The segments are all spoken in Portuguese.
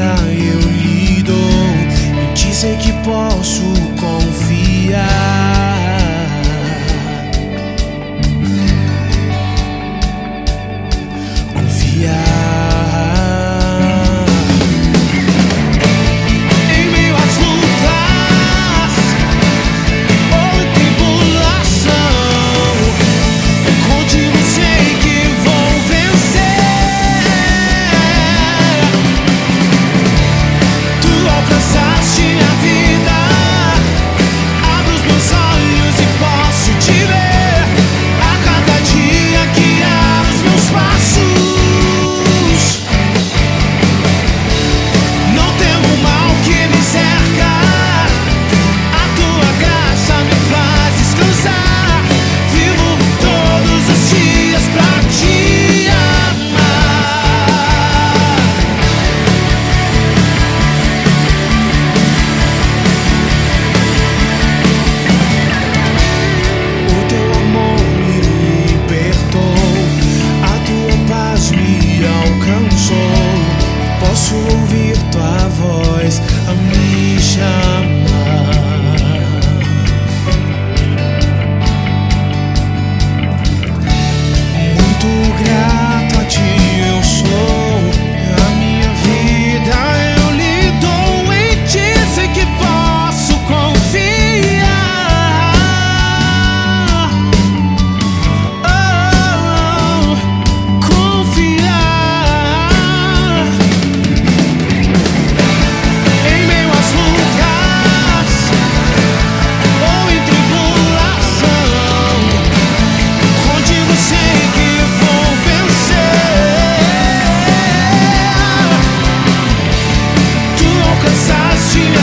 eu lhe dou. Em sei que posso confiar.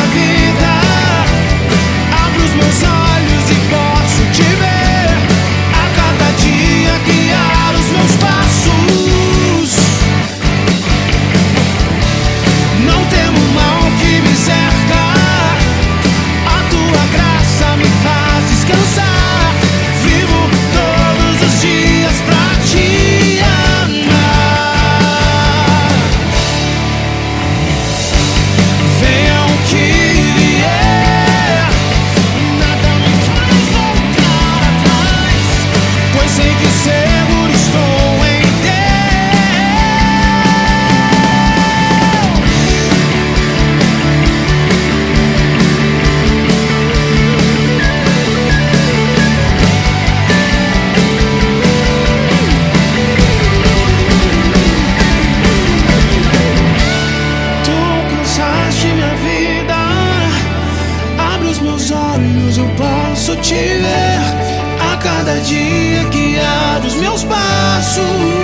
aquí. cada dia guiar os meus passos.